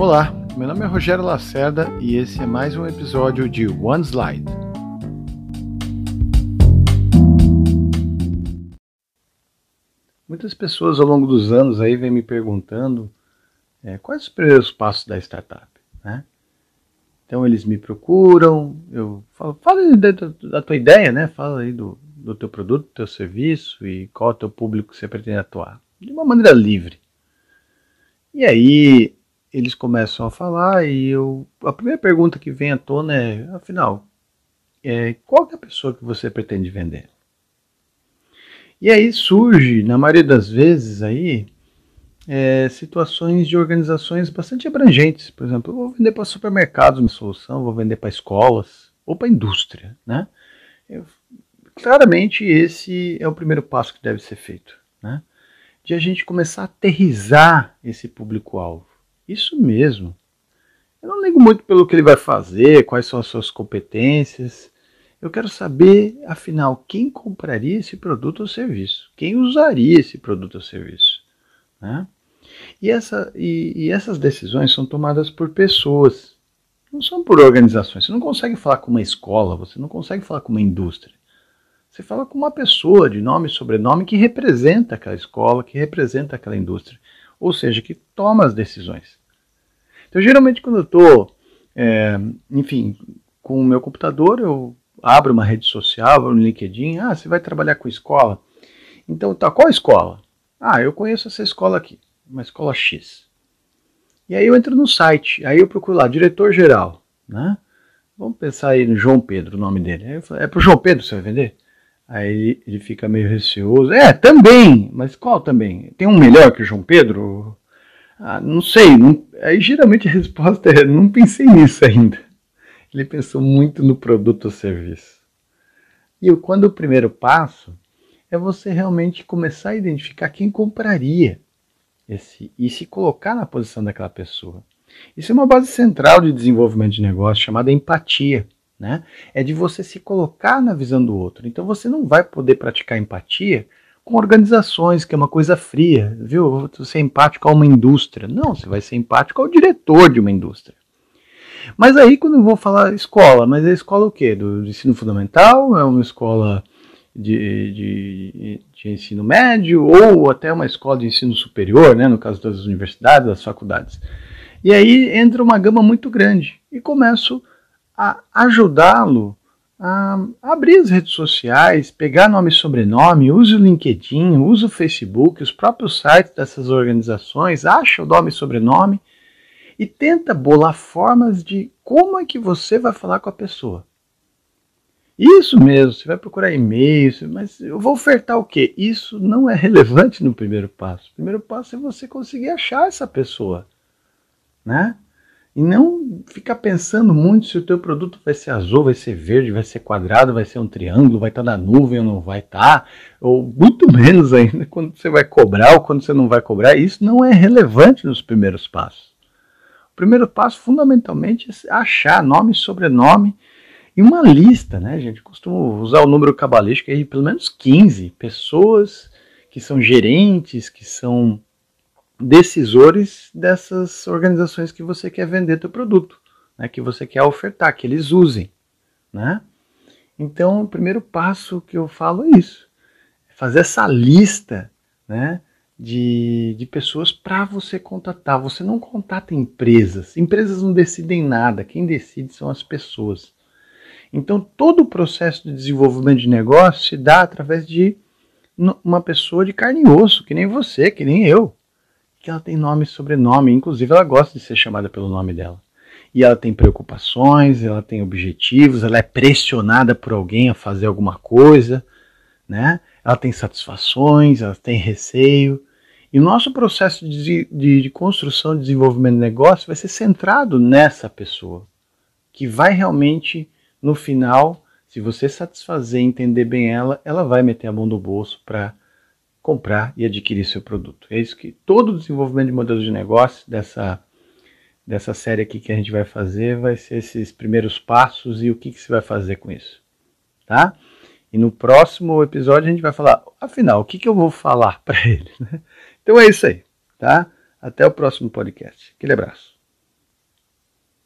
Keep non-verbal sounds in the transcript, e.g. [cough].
Olá, meu nome é Rogério Lacerda e esse é mais um episódio de One Slide. Muitas pessoas ao longo dos anos aí vêm me perguntando é, quais os primeiros passos da startup, né? Então eles me procuram, eu falo, fala da, da tua ideia, né? Fala aí do, do teu produto, do teu serviço e qual é o teu público que você pretende atuar. De uma maneira livre. E aí eles começam a falar e eu a primeira pergunta que vem à tona é, afinal, é, qual é a pessoa que você pretende vender? E aí surge, na maioria das vezes aí, é, situações de organizações bastante abrangentes. Por exemplo, eu vou vender para supermercados uma solução, vou vender para escolas ou para indústria, né? Eu, claramente esse é o primeiro passo que deve ser feito, né? De a gente começar a aterrizar esse público-alvo. Isso mesmo. Eu não ligo muito pelo que ele vai fazer, quais são as suas competências. Eu quero saber, afinal, quem compraria esse produto ou serviço? Quem usaria esse produto ou serviço? Né? E, essa, e, e essas decisões são tomadas por pessoas, não são por organizações. Você não consegue falar com uma escola, você não consegue falar com uma indústria. Você fala com uma pessoa de nome e sobrenome que representa aquela escola, que representa aquela indústria, ou seja, que toma as decisões. Então, geralmente, quando eu estou, é, enfim, com o meu computador, eu abro uma rede social, no LinkedIn. Ah, você vai trabalhar com escola? Então, tá, qual escola? Ah, eu conheço essa escola aqui, uma escola X. E aí eu entro no site, aí eu procuro lá, diretor-geral, né? Vamos pensar aí no João Pedro, o nome dele. Aí eu falo, é pro João Pedro você vai vender? Aí ele, ele fica meio receoso. É, também, mas qual também? Tem um melhor que o João Pedro? Ah, não sei. Não, aí geralmente a resposta é: não pensei nisso ainda. Ele pensou muito no produto ou serviço. E quando o primeiro passo é você realmente começar a identificar quem compraria esse e se colocar na posição daquela pessoa. Isso é uma base central de desenvolvimento de negócio chamada empatia. Né? É de você se colocar na visão do outro. Então você não vai poder praticar empatia com organizações, que é uma coisa fria, viu? Você é empático a uma indústria. Não, você vai ser empático ao diretor de uma indústria. Mas aí, quando eu vou falar escola, mas é escola o quê? Do, ensino fundamental? É uma escola de, de, de, ensino médio? Ou até uma escola de ensino superior, né? no caso das universidades, das faculdades. E aí entra uma gama muito grande e começo a ajudá-lo a abrir as redes sociais, pegar nome e sobrenome, use o LinkedIn, use o Facebook, os próprios sites dessas organizações, acha o nome e sobrenome e tenta bolar formas de como é que você vai falar com a pessoa. Isso mesmo, você vai procurar e-mails, mas eu vou ofertar o quê? Isso não é [laughs] relevante no primeiro passo. O primeiro passo é você conseguir achar essa pessoa, né? E não ficar pensando muito se o teu produto vai ser azul, vai ser verde, vai ser quadrado, vai ser um triângulo, vai estar na nuvem ou não vai estar, ou muito [laughs] menos ainda quando você vai cobrar ou quando você não vai cobrar. Isso não é relevante nos primeiros passos. O primeiro passo, fundamentalmente, é achar nome, sobrenome e uma lista, né, gente? Costumo usar o número cabalístico aí, pelo menos 15 pessoas que são gerentes, que são decisores dessas organizações que você quer vender teu produto, né, que você quer ofertar, que eles usem, né? Então, o primeiro passo que eu falo é isso, é fazer essa lista, né, de, de pessoas para você contatar. Você não contata empresas, empresas não decidem nada, quem decide são as pessoas. Então, todo o processo de desenvolvimento de negócio se dá através de uma pessoa de carne e osso, que nem você, que nem eu que ela tem nome e sobrenome, inclusive ela gosta de ser chamada pelo nome dela. E ela tem preocupações, ela tem objetivos, ela é pressionada por alguém a fazer alguma coisa, né? Ela tem satisfações, ela tem receio. E o nosso processo de, de, de construção e desenvolvimento de negócio vai ser centrado nessa pessoa, que vai realmente, no final, se você satisfazer e entender bem ela, ela vai meter a mão no bolso para comprar e adquirir seu produto. É isso que todo o desenvolvimento de modelos de negócio dessa, dessa série aqui que a gente vai fazer vai ser esses primeiros passos e o que, que você vai fazer com isso. Tá? E no próximo episódio a gente vai falar, afinal, o que, que eu vou falar [laughs] para ele? Então é isso aí, tá? Até o próximo podcast. Aquele abraço.